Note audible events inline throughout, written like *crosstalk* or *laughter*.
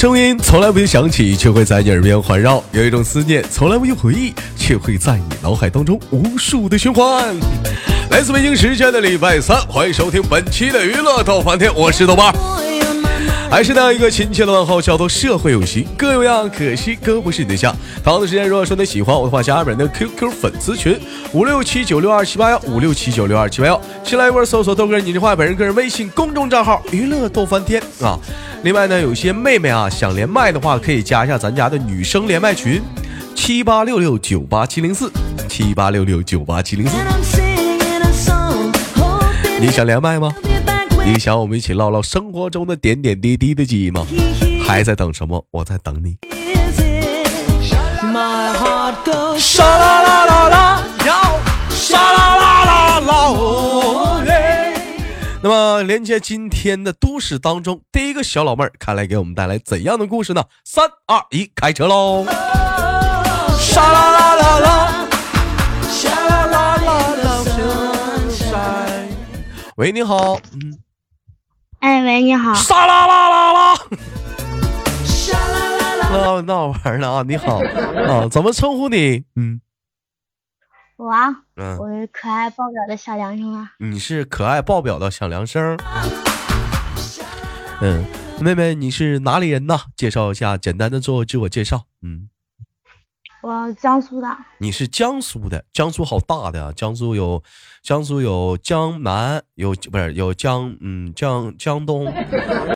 声音从来不用响起，却会在你耳边环绕；有一种思念从来不用回忆，却会在你脑海当中无数的循环。来自北京时间的礼拜三，欢迎收听本期的娱乐逗翻天，我是豆瓣。还是那样一个亲切的问候，叫做社会有型哥有样，可惜哥不是你对象。同样的时间，如果说你喜欢我的话，加本人的 QQ 粉丝群五六七九六二七八幺五六七九六二七八幺，新来一波搜索豆哥你的话，本人个人微信公众账号娱乐逗翻天啊。另外呢，有些妹妹啊想连麦的话，可以加一下咱家的女生连麦群七八六六九八七零四七八六六九八七零四。你想连麦吗？你想我们一起唠唠生活中的点点滴滴的记忆吗？还在等什么？我在等你。沙啦啦啦啦，沙啦啦啦啦哦耶。那么连接今天的都市当中，第一个小老妹儿，看来给我们带来怎样的故事呢？三二一，开车喽！沙啦啦啦啦，沙啦啦啦啦，喂，你好，嗯。哎喂，你好。沙啦啦啦啦，闹闹玩呢啊！你好啊，*laughs* 怎么称呼你？嗯，我啊，嗯，我是可爱爆表的小梁生啊。你是可爱爆表的小梁生。嗯，妹妹，你是哪里人呢？介绍一下，简单的做自我介绍。嗯。我江苏的，你是江苏的，江苏好大的啊！江苏有，江苏有江南，有不是有江嗯江江东，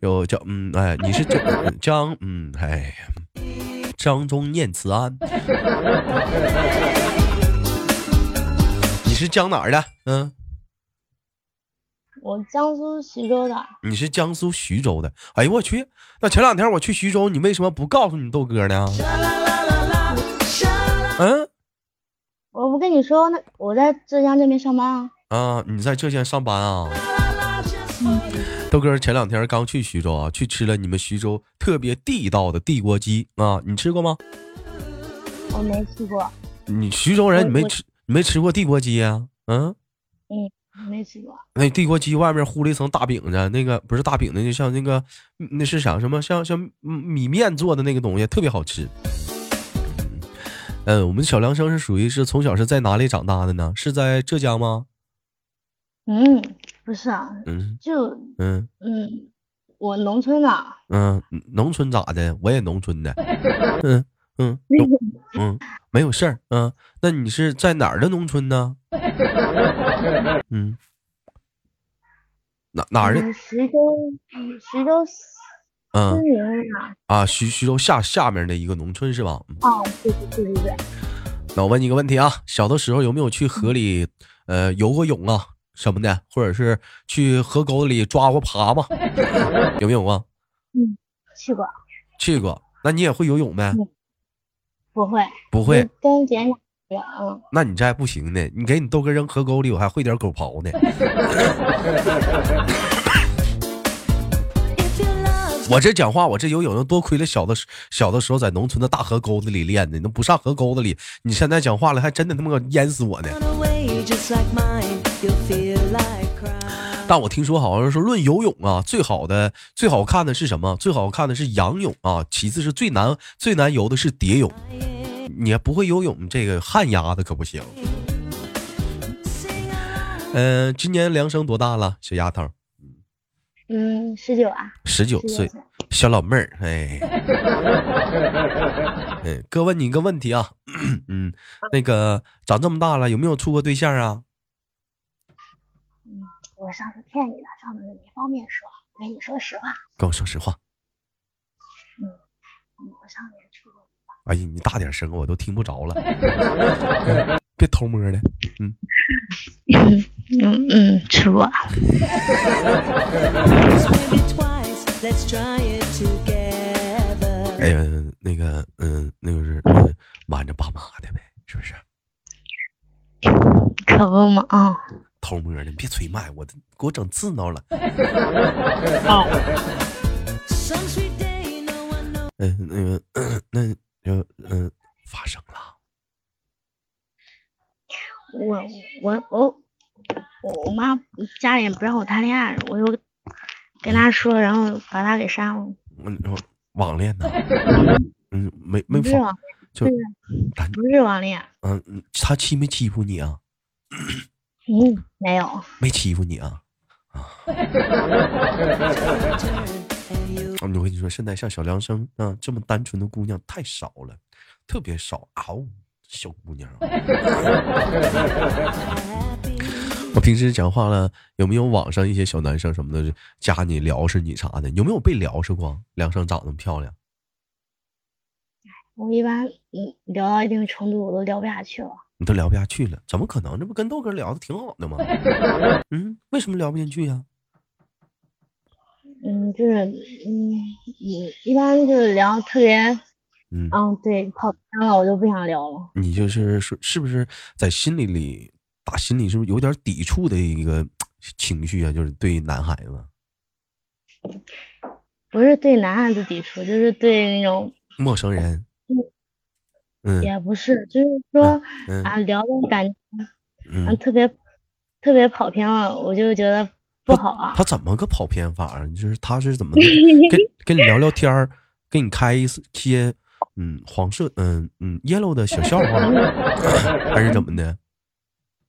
有江嗯哎，你是江江嗯哎，江中念慈庵，你是江哪儿的？嗯，我江苏徐州的。你是江苏徐州的？哎呦我去！那前两天我去徐州，你为什么不告诉你豆哥呢？嗯，我不跟你说，那我在浙江这边上班啊。啊，你在浙江上班啊？豆哥前两天刚去徐州啊，去吃了你们徐州特别地道的地锅鸡啊，你吃过吗？我没吃过。你徐州人，你没吃，你没吃过地锅鸡呀？嗯。嗯，没吃过。那地锅鸡外面糊了一层大饼子，那个不是大饼子，就像那个那是啥什么？像像米面做的那个东西，特别好吃。嗯，我们小梁生是属于是从小是在哪里长大的呢？是在浙江吗？嗯，不是啊，嗯，就嗯嗯，我农村的。嗯，农村咋的？我也农村的。嗯嗯嗯，没有事儿。嗯，那你是在哪儿的农村呢？嗯，哪哪儿的？徐州，徐州。嗯啊，徐徐州下下面的一个农村是吧？哦，对对对对对。那我问你个问题啊，小的时候有没有去河里呃游过泳啊什么的，或者是去河沟里抓过蛤蟆？*laughs* 有没有啊？嗯，去过。去过，那你也会游泳呗？不会。不会。跟别人嗯。那你这还不行呢，你给你豆哥扔河沟里，我还会点狗刨呢。*laughs* 我这讲话，我这游泳多亏了小的小的时候在农村的大河沟子里练的，那不上河沟子里，你现在讲话了，还真的他妈淹死我呢。但我听说好像说论游泳啊，最好的最好看的是什么？最好看的是仰泳啊，其次是最难最难游的是蝶泳。你还不会游泳，这个旱鸭子可不行。嗯，今年梁生多大了，小丫头？嗯，十九啊，十九岁，小老妹儿，哎，哎，哥问你一个问题啊，嗯，那个长这么大了，有没有处过对象啊？嗯，我上次骗你的，上次没方便说，跟你说实话。跟我说实话。嗯，我上年处过。哎呀，你大点声，我都听不着了。*laughs* 别偷摸的，嗯。*laughs* 嗯嗯，吃过。哎呀，那个，嗯，那个是瞒着爸妈的呗，是不是？可不嘛啊！偷摸的，你别催麦，我给我整刺挠了。好。嗯，那个，那就嗯，发生了。我我我我我妈家里不让我谈恋爱，我就跟他说，然后把他给删了。我网恋呢？*laughs* 嗯，没没发不是网，就不是网恋，嗯，嗯他欺没欺负你啊？嗯，没有，没欺负你啊？啊！*laughs* 我跟你说，现在像小梁生啊这么单纯的姑娘太少了，特别少啊呜！小姑娘啊，*laughs* 我平时讲话了，有没有网上一些小男生什么的加你聊是你啥的？有没有被聊是过？梁生长那么漂亮，我一般嗯聊到一定程度我都聊不下去了。你都聊不下去了？怎么可能？这不跟豆哥聊的挺好的吗？*laughs* 嗯，为什么聊不进去呀、嗯，就是嗯嗯，一般就是聊特别嗯，嗯对跑偏了，我就不想聊了。你就是说，是不是在心里里打心里是不是有点抵触的一个情绪啊？就是对男孩子、不是对男孩子抵触，就是对那种陌生人，嗯也不是，就是说嗯啊聊的感觉嗯嗯，特别特别跑偏了，我就觉得不好啊。他怎么个跑偏法啊？就是他是怎么 *laughs* 跟跟你聊聊天儿，给你开一些嗯黄色嗯嗯 yellow 的小笑话，*laughs* 还是怎么的？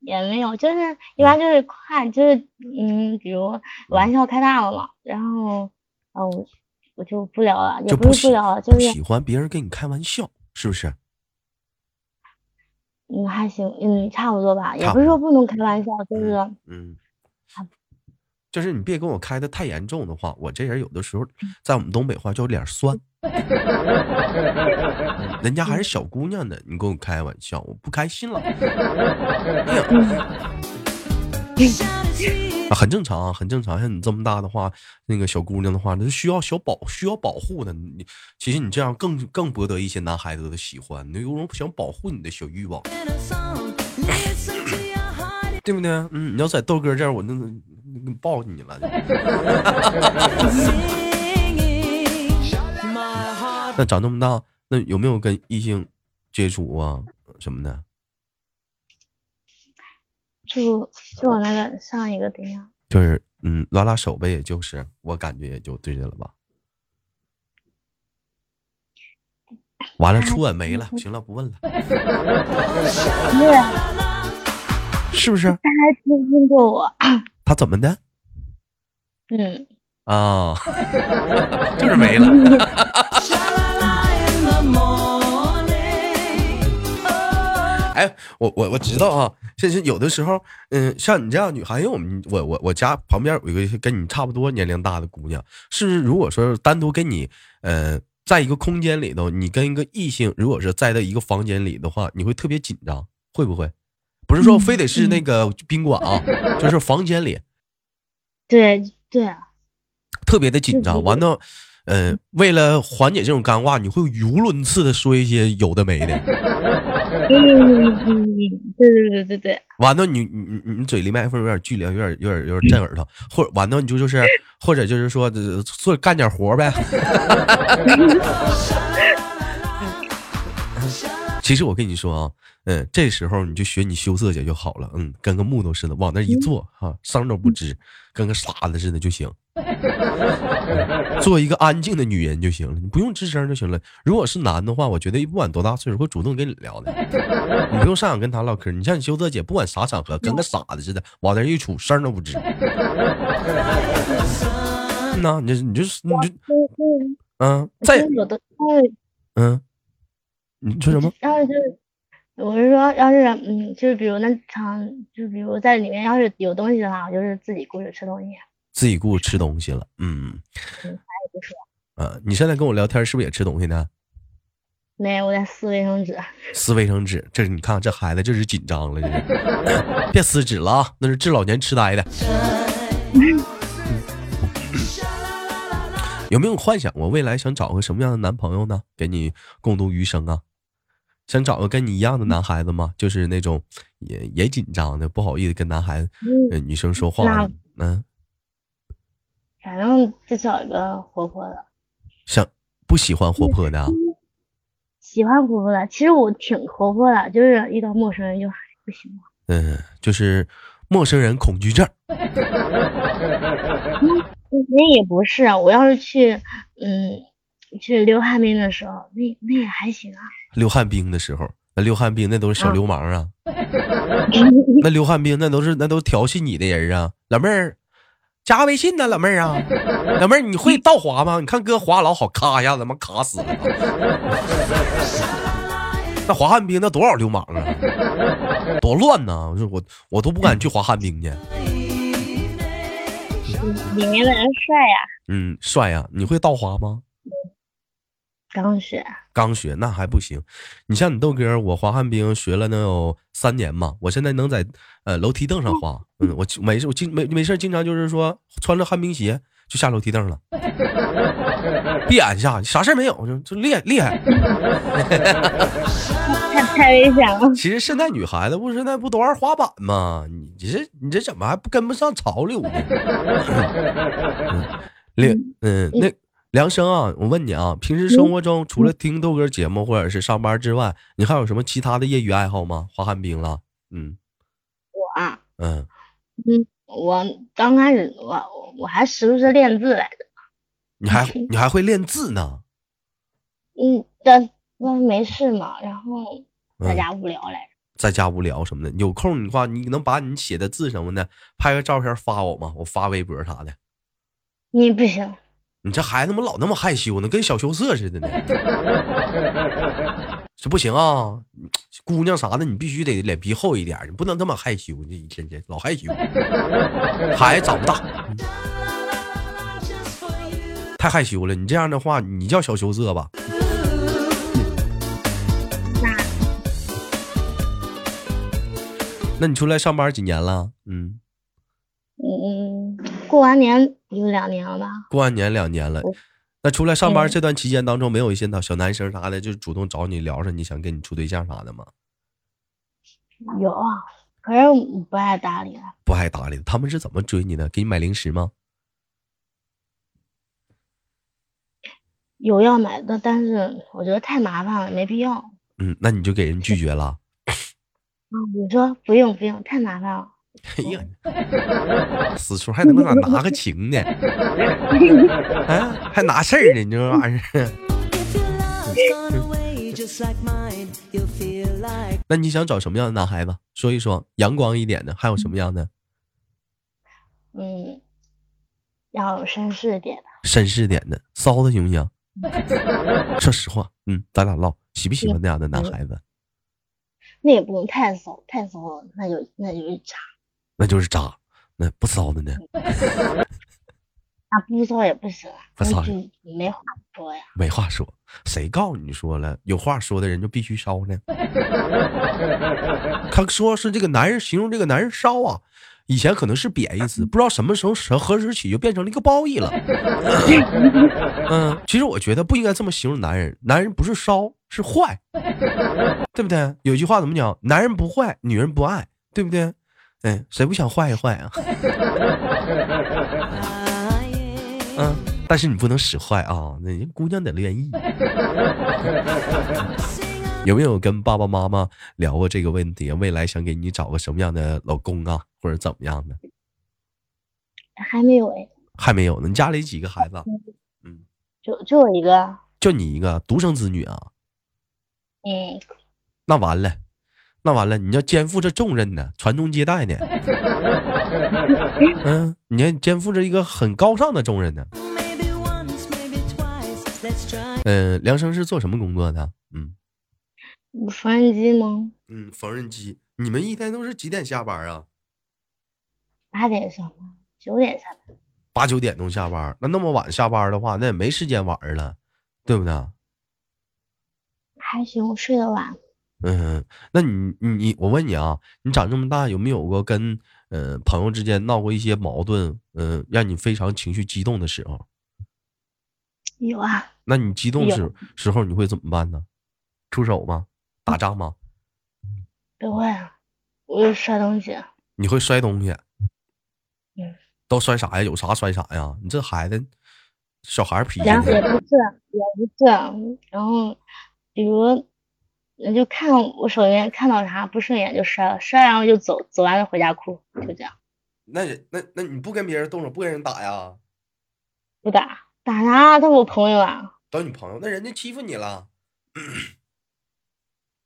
也没有，就是一般就是看，就是嗯，比如玩笑开大了嘛，然后呃我我就不聊了，也不是不聊了，就是喜欢别人跟你开玩笑，是不是？嗯还行，嗯差不多吧，也不不是说不能开玩笑，就是嗯。就是你别跟我开的太严重的话，我这人有的时候在我们东北话叫脸酸，嗯 *laughs* 人家还是小姑娘呢，你跟我开玩笑，我不开心了。哎呀，很正常啊，很正常。像你这么大的话，那个小姑娘的话，那是需要小保需要保护的。你其实你这样更更博得一些男孩子的喜欢，你有种想保护你的小欲望，对不对？嗯，你要在豆哥这儿，我那那抱你了。那长这么大，那有没有跟异性接触啊什么的？就就我那个上一个对象，就是嗯，拉拉手呗，也就是我感觉也就对着了吧。完了，初吻没了，行了，不问了，*laughs* 是是不是？他还亲亲过我，他怎么的嗯，啊？*laughs* 就是没了。*laughs* 哎，我我我知道啊，就是有的时候，嗯，像你这样女孩，因为我们我我我家旁边有一个跟你差不多年龄大的姑娘，是？如果说单独跟你，呃，在一个空间里头，你跟一个异性，如果是在在一个房间里的话，你会特别紧张，会不会？不是说非得是那个宾馆啊，就是房间里对对啊，特别的紧张。完了，呃，为了缓解这种尴尬，你会语无伦次的说一些有的没的。嗯嗯嗯，对对对对对，完了你，你你你嘴离麦克风有点距离，有点有点有点震耳朵，或者完了你就就是，或者就是说呃做干点活呗。*laughs* 其实我跟你说啊，嗯，这时候你就学你羞涩姐就好了，嗯，跟个木头似的往那一坐哈，声都不吱，跟个傻子似的就行。做一个安静的女人就行了，你不用吱声就行了。如果是男的话，我觉得不管多大岁数会主动跟你聊的，你不用上想跟他唠嗑。你像你修泽姐，不管啥场合，跟个傻子似的往那一杵，声都不吱。嗯呐，你就你就是你就嗯嗯，嗯，再有的嗯，你说什么？要是就是，我是说，要是嗯，就是比如那场，就比如在里面要是有东西的话，我就是自己顾着吃东西，自己顾吃东西了，嗯也不说，嗯，你现在跟我聊天是不是也吃东西呢？没有我在撕卫生纸，*laughs* 撕卫生纸，这是你看这孩子这是紧张了，这是 *coughs* *coughs* 别撕纸了啊，那是治老年痴呆的。*coughs* 有没有幻想过未来想找个什么样的男朋友呢？给你共度余生啊？想找个跟你一样的男孩子吗？就是那种也也紧张的，不好意思跟男孩子、女生说话的，嗯，反正就找一个活泼的，想不喜欢活泼的啊？喜欢活泼的。其实我挺活泼的，就是遇到陌生人就还不行嘛。嗯，就是陌生人恐惧症。那也不是，啊我要是去，嗯，去溜旱冰的时候，那那也还行啊。溜旱冰的时候，那溜旱冰那都是小流氓啊。*laughs* 那溜旱冰那都是那都调戏你的人啊，老妹儿，加个微信呢，老妹儿啊，老妹儿你会倒滑吗？你看哥滑老好，咔一下子妈卡死了。*laughs* 那滑旱冰那多少流氓啊，多乱呐！我我都不敢去滑旱冰去。里面的人帅呀。嗯，帅呀！你会倒滑吗？刚学。刚学那还不行。你像你豆哥，我滑旱冰学了能有三年嘛。我现在能在呃楼梯凳上滑。嗯，我没事，我经没没事，经常就是说穿着旱冰鞋就下楼梯凳了，闭眼下，啥事没有，就就厉害厉害。*laughs* 太太危险了。其实现在女孩子不现在不都玩滑板吗？你这你这怎么还不跟不上潮流呢？嗯 *laughs* 嗯，那梁生啊，我问你啊，平时生活中除了听豆哥节目或者是上班之外，你还有什么其他的业余爱好吗？滑旱冰了？嗯，我啊，嗯嗯，我刚开始我我还时不时练字来着。你还 *laughs* 你还会练字呢？嗯，但。那没事嘛，然后在家无聊来着，在家无聊什么的，有空的话，你能把你写的字什么的拍个照片发我吗？我发微博啥的。你不行，你这孩子怎么老那么害羞呢？跟小羞涩似的呢。*laughs* 这不行啊，姑娘啥的，你必须得脸皮厚一点，你不能这么害羞，你一天天老害羞。*laughs* 孩子长不大，太害羞了。你这样的话，你叫小羞涩吧。那你出来上班几年了？嗯嗯，过完年有两年了吧？过完年两年了。那出来上班这段期间当中，没有一些小男生啥的就主动找你聊上，你想跟你处对象啥的吗？有啊，可是不爱搭理。不爱搭理，他们是怎么追你的？给你买零食吗？有要买的，但是我觉得太麻烦了，没必要。嗯，那你就给人拒绝了。啊，我说不用不用，太麻烦了。*laughs* 哎呀，*laughs* 死出还能咋拿个情呢？*laughs* 啊，还拿事儿呢？你这玩意儿。那你想找什么样的男孩子？说一说，阳光一点的，还有什么样的？嗯，要绅士点的。绅士点的，骚的行不行？说实话，嗯，咱俩唠，喜不喜欢那样的男孩子？那也不能太骚，太骚了，那就那就一渣，那就是渣，那不骚的呢？那不骚也不行，不骚没话说呀。没话说，谁告诉你说了？有话说的人就必须骚呢？*laughs* 他说是这个男人形容这个男人骚啊，以前可能是贬义词，不知道什么时候何时起就变成了一个褒义了。*laughs* 嗯，其实我觉得不应该这么形容男人，男人不是骚。是坏，对不对？有句话怎么讲？男人不坏，女人不爱，对不对？哎，谁不想坏一坏啊？*laughs* 嗯，但是你不能使坏啊，那人姑娘得愿意。*laughs* 有没有跟爸爸妈妈聊过这个问题？未来想给你找个什么样的老公啊，或者怎么样的？还没有哎，还没有呢。你家里几个孩子？嗯，就就我一个，就你一个独生子女啊？嗯，那完了，那完了，你要肩负着重任呢，传宗接代呢。*laughs* 嗯，你要肩负着一个很高尚的重任呢。嗯，梁生是做什么工作的？嗯，缝纫机吗？嗯，缝纫机。你们一天都是几点下班啊？八点上班，九点下班。八九点钟下班，那那么晚下班的话，那也没时间玩了，对不对？还行，我睡得晚。嗯，那你你我问你啊，你长这么大有没有过跟呃朋友之间闹过一些矛盾？嗯，让你非常情绪激动的时候？有啊。那你激动时时候你会怎么办呢？出手吗？打仗吗？不会啊，我会摔东西。你会摔东西？嗯。都摔啥呀？有啥摔啥呀？你这孩子，小孩脾气。也不是，也不是，然后。比如，那就看我手里面看到啥不顺眼就摔了，摔然后就走，走完了回家哭，就这样。那那那你不跟别人动手，不跟人打呀？不打，打啥？他我朋友啊。找你朋友，那人家欺负你了，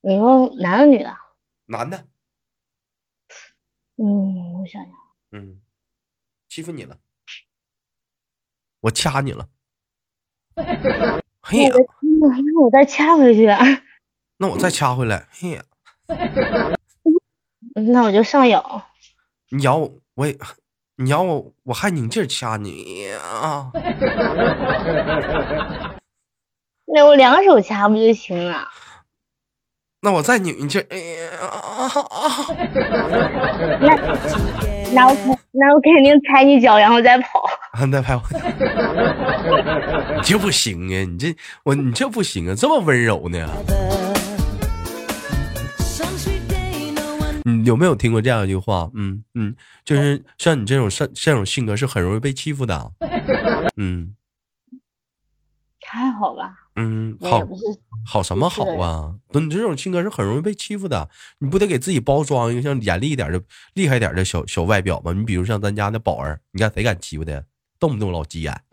你说男的女的？*clears throat* 男的，嗯，我想想，嗯，欺负你了，我掐你了，嘿那我再掐回去，那我再掐回来，嘿呀，那我就上咬。你咬我，我也，你咬我，我还拧劲儿掐你啊！*laughs* 那我两手掐不就行了？那我再拧一劲儿，哎呀 *laughs* 啊啊！那那我肯那我肯定踩你脚，然后再跑。*laughs* 啊，再拍我，你这不行啊！你这我你这不行啊！这么温柔呢？有没有听过这样一句话？嗯嗯，就是像你这种像这种性格是很容易被欺负的。*laughs* 嗯还好吧，嗯，好好什么好啊？那你这种性格是很容易被欺负的，你不得给自己包装一个像严厉一点的、厉害点的小小外表吗？你比如像咱家那宝儿，你看谁敢欺负他？动不动老急眼，*laughs*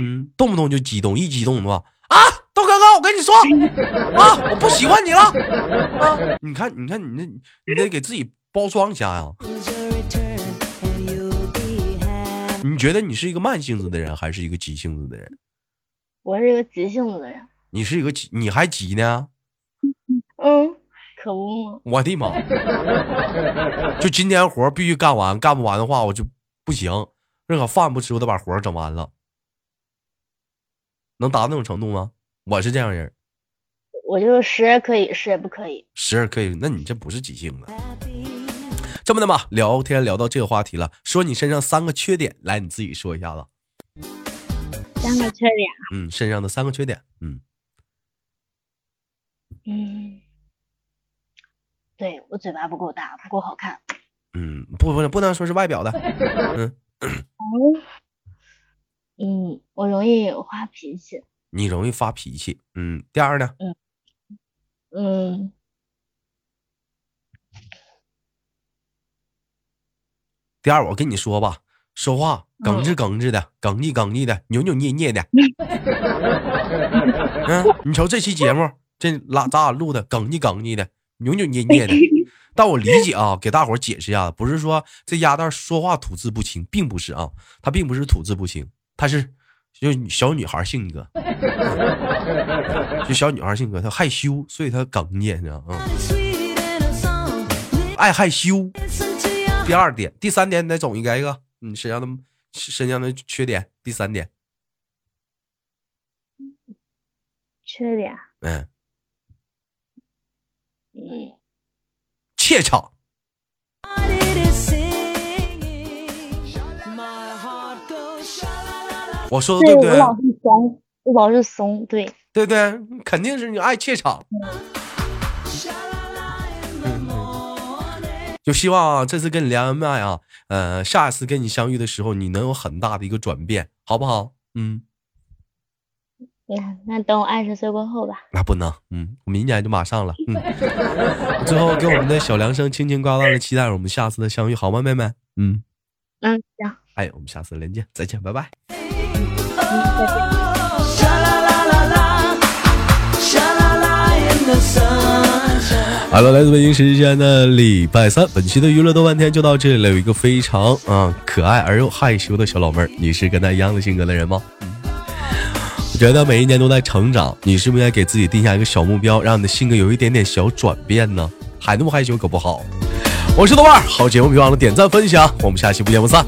嗯，动不动就激动，一激动的话啊，豆哥哥，我跟你说啊，我不喜欢你了啊！你看，你看，你那，你得给自己包装一下呀。你觉得你是一个慢性子的人，还是一个急性子的人？我是一个急性子的人。你是一个急，你还急呢？嗯，可不嘛。我的妈！就今天活必须干完，干不完的话我就不行，任何饭不吃我得把活整完了，能达到那种程度吗？我是这样人，我就是时而可以，时而不可以。时而可以，那你这不是急性子。这么的吧，聊天聊到这个话题了，说你身上三个缺点，来你自己说一下子。三个缺点，嗯，身上的三个缺点，嗯，嗯，对我嘴巴不够大，不够好看。嗯，不不不能说是外表的，*laughs* 嗯，嗯，嗯，我容易发脾气。你容易发脾气，嗯，第二呢，嗯，第二我跟你说吧，说话哽吱哽吱的，哽叽哽叽的，扭扭捏捏的。*laughs* 嗯，你瞅这期节目，这拉咱俩录的哽叽哽叽的，扭扭捏捏的。*laughs* 但我理解啊，给大伙儿解释一下，不是说这丫蛋说话吐字不清，并不是啊，他并不是吐字不清，他是就小女孩性格，就小女孩性格，她害羞，所以她哽咽，你知道吗？爱害羞。第二点，第三点，你再总一个一个，你身上的身上的缺点。第三点，缺点，嗯，嗯，怯场。我说的对不对？我老是怂，我老是怂，对，对对？肯定是你爱怯场。就希望啊，这次跟你连完麦啊，呃，下一次跟你相遇的时候，你能有很大的一个转变，好不好？嗯，那那等我二十岁过后吧。那不能，嗯，我明年就马上了，嗯。最后给我们的小梁生轻轻挂断了期待我们下次的相遇，好吗，妹妹？嗯，嗯，行，哎，我们下次连见，再见，拜拜。好了，来自北京时间的礼拜三，本期的娱乐豆半天就到这里了。有一个非常啊可爱而又害羞的小老妹儿，你是跟她一样的性格的人吗？我觉得每一年都在成长，你是不是应该给自己定下一个小目标，让你的性格有一点点小转变呢？还那么害羞可不好。我是豆瓣儿，好节目别忘了点赞分享，我们下期不见不散。